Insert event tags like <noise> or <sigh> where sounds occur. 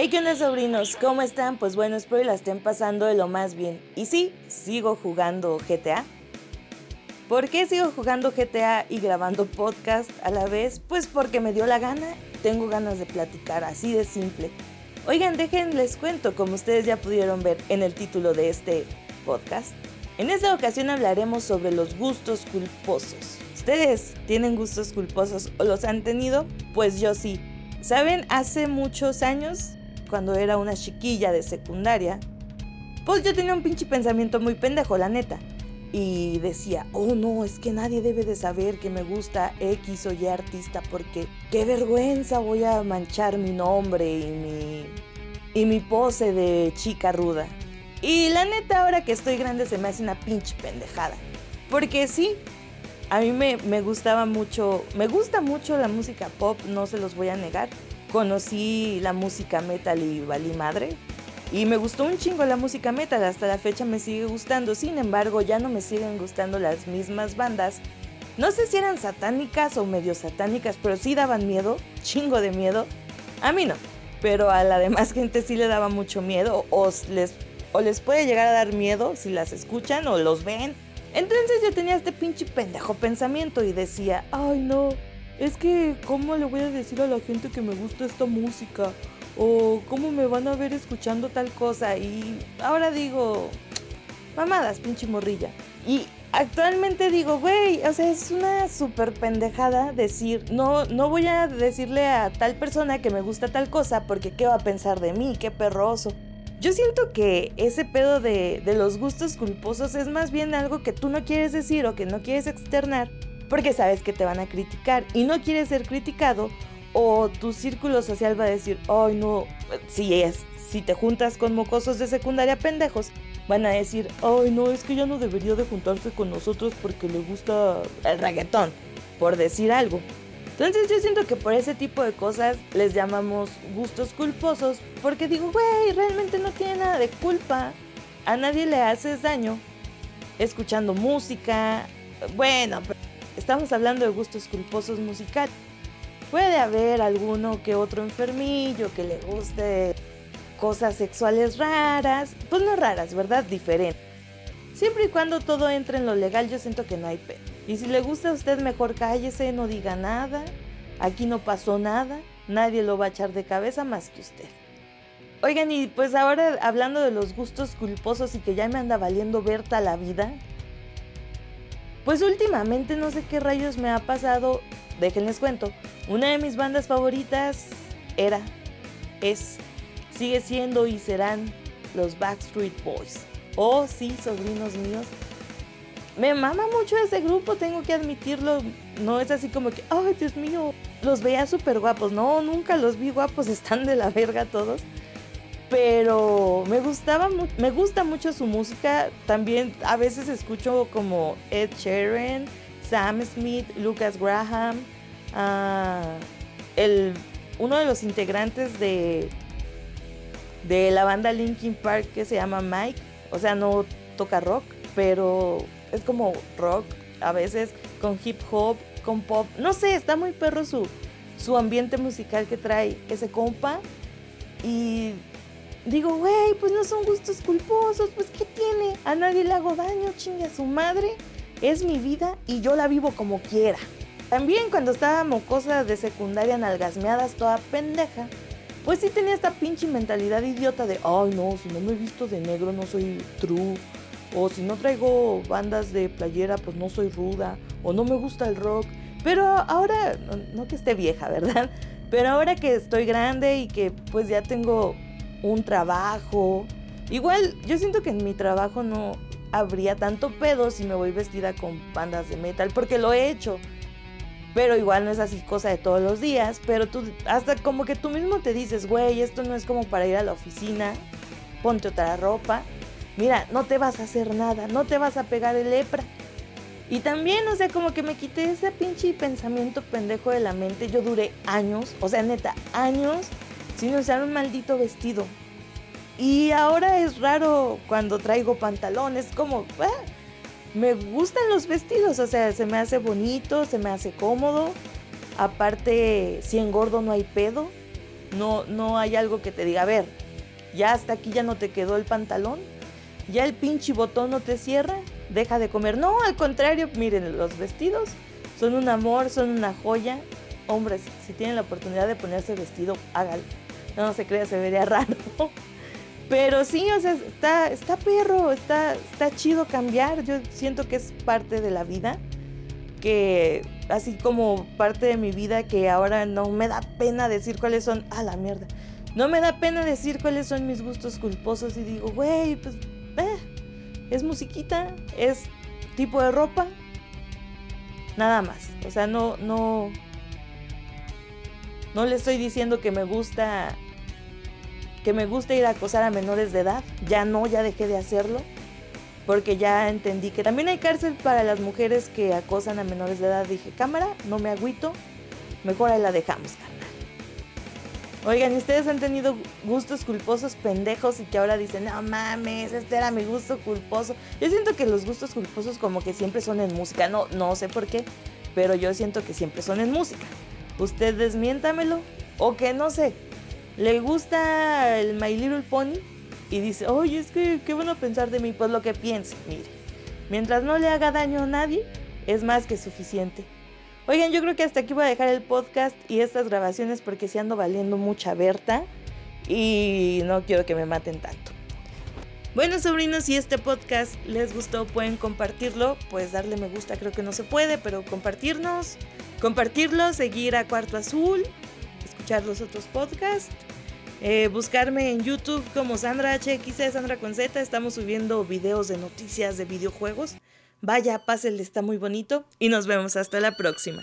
Hey, ¿qué onda sobrinos? ¿Cómo están? Pues bueno, espero que la estén pasando de lo más bien. Y sí, sigo jugando GTA. ¿Por qué sigo jugando GTA y grabando podcast a la vez? Pues porque me dio la gana, tengo ganas de platicar, así de simple. Oigan, dejen, les cuento, como ustedes ya pudieron ver en el título de este podcast. En esta ocasión hablaremos sobre los gustos culposos. ¿Ustedes tienen gustos culposos o los han tenido? Pues yo sí. ¿Saben? Hace muchos años cuando era una chiquilla de secundaria, pues yo tenía un pinche pensamiento muy pendejo, la neta. Y decía, oh no, es que nadie debe de saber que me gusta X o Y artista porque qué vergüenza voy a manchar mi nombre y mi, y mi pose de chica ruda. Y la neta, ahora que estoy grande se me hace una pinche pendejada. Porque sí, a mí me, me gustaba mucho, me gusta mucho la música pop, no se los voy a negar conocí la música metal y valí madre. Y me gustó un chingo la música metal, hasta la fecha me sigue gustando, sin embargo ya no me siguen gustando las mismas bandas. No sé si eran satánicas o medio satánicas, pero sí daban miedo, chingo de miedo. A mí no, pero a la demás <laughs> gente sí le daba mucho miedo o les, o les puede llegar a dar miedo si las escuchan o los ven. Entonces yo tenía este pinche pendejo pensamiento y decía, ay no, es que ¿cómo le voy a decir a la gente que me gusta esta música? O cómo me van a ver escuchando tal cosa. Y ahora digo, mamadas, pinche morrilla. Y actualmente digo, güey, o sea, es una súper pendejada decir, no, no voy a decirle a tal persona que me gusta tal cosa porque qué va a pensar de mí, qué perroso. Yo siento que ese pedo de, de los gustos culposos es más bien algo que tú no quieres decir o que no quieres externar porque sabes que te van a criticar y no quieres ser criticado o tu círculo social va a decir, ay no, si es, si te juntas con mocosos de secundaria pendejos, van a decir, ay no, es que ya no debería de juntarse con nosotros porque le gusta el reggaetón, por decir algo. Entonces yo siento que por ese tipo de cosas les llamamos gustos culposos, porque digo, güey, realmente no tiene nada de culpa. A nadie le haces daño escuchando música. Bueno, pero Estamos hablando de gustos culposos musicales. Puede haber alguno que otro enfermillo que le guste cosas sexuales raras, pues no raras, ¿verdad? Diferentes. Siempre y cuando todo entre en lo legal, yo siento que no hay pedo. Y si le gusta a usted, mejor cállese, no diga nada. Aquí no pasó nada, nadie lo va a echar de cabeza más que usted. Oigan, y pues ahora hablando de los gustos culposos y que ya me anda valiendo Berta la vida, pues últimamente no sé qué rayos me ha pasado, déjenles cuento. Una de mis bandas favoritas era, es, sigue siendo y serán los Backstreet Boys. Oh, sí, sobrinos míos. Me mama mucho ese grupo, tengo que admitirlo. No es así como que, ay, Dios mío, los veía súper guapos. No, nunca los vi guapos, <laughs> están de la verga todos pero me gustaba me gusta mucho su música. También a veces escucho como Ed Sheeran Sam Smith Lucas Graham uh, el uno de los integrantes de de la banda Linkin Park que se llama Mike. O sea no toca rock pero es como rock a veces con hip hop con pop. No sé está muy perro su su ambiente musical que trae ese compa. Y digo, güey, pues no son gustos culposos, pues ¿qué tiene? A nadie le hago daño, chingue a su madre. Es mi vida y yo la vivo como quiera. También cuando estaba mocosa de secundaria nalgasmeadas toda pendeja, pues sí tenía esta pinche mentalidad idiota de, ay no, si no me he visto de negro no soy true. O si no traigo bandas de playera, pues no soy ruda. O no me gusta el rock. Pero ahora, no que esté vieja, ¿verdad? Pero ahora que estoy grande y que pues ya tengo un trabajo. Igual, yo siento que en mi trabajo no habría tanto pedo si me voy vestida con bandas de metal, porque lo he hecho. Pero igual no es así cosa de todos los días. Pero tú, hasta como que tú mismo te dices, güey, esto no es como para ir a la oficina. Ponte otra ropa. Mira, no te vas a hacer nada, no te vas a pegar el lepra. Y también, o sea, como que me quité ese pinche pensamiento pendejo de la mente. Yo duré años, o sea, neta, años sin usar un maldito vestido. Y ahora es raro cuando traigo pantalones, como, ah, me gustan los vestidos, o sea, se me hace bonito, se me hace cómodo. Aparte, si engordo no hay pedo. No, no hay algo que te diga, a ver, ya hasta aquí ya no te quedó el pantalón. Ya el pinche botón no te cierra. Deja de comer. No, al contrario, miren, los vestidos son un amor, son una joya. Hombres, si tienen la oportunidad de ponerse vestido, hágalo. No, se crea, se vería raro. Pero sí, o sea, está, está perro, está, está chido cambiar. Yo siento que es parte de la vida. Que así como parte de mi vida que ahora no me da pena decir cuáles son. A la mierda. No me da pena decir cuáles son mis gustos culposos y digo, güey, pues, eh, es musiquita, es tipo de ropa, nada más. O sea, no, no, no le estoy diciendo que me gusta, que me gusta ir a acosar a menores de edad. Ya no, ya dejé de hacerlo porque ya entendí que también hay cárcel para las mujeres que acosan a menores de edad. Dije, cámara, no me agüito, mejor ahí la dejamos, carnal. Oigan, ¿ustedes han tenido gustos culposos pendejos y que ahora dicen, no mames, este era mi gusto culposo? Yo siento que los gustos culposos como que siempre son en música, no, no sé por qué, pero yo siento que siempre son en música. Usted desmiéntamelo, o que no sé, le gusta el My Little Pony y dice, oye, es que qué bueno pensar de mí, pues lo que piense, mire, mientras no le haga daño a nadie, es más que suficiente. Oigan, yo creo que hasta aquí voy a dejar el podcast y estas grabaciones porque se ando valiendo mucha Berta y no quiero que me maten tanto. Bueno, sobrinos, si este podcast les gustó, pueden compartirlo, pues darle me gusta, creo que no se puede, pero compartirnos, compartirlo, seguir a Cuarto Azul, escuchar los otros podcasts eh, buscarme en YouTube como Sandra HX, Sandra con Z. Estamos subiendo videos de noticias de videojuegos. Vaya, pásenle, está muy bonito. Y nos vemos hasta la próxima.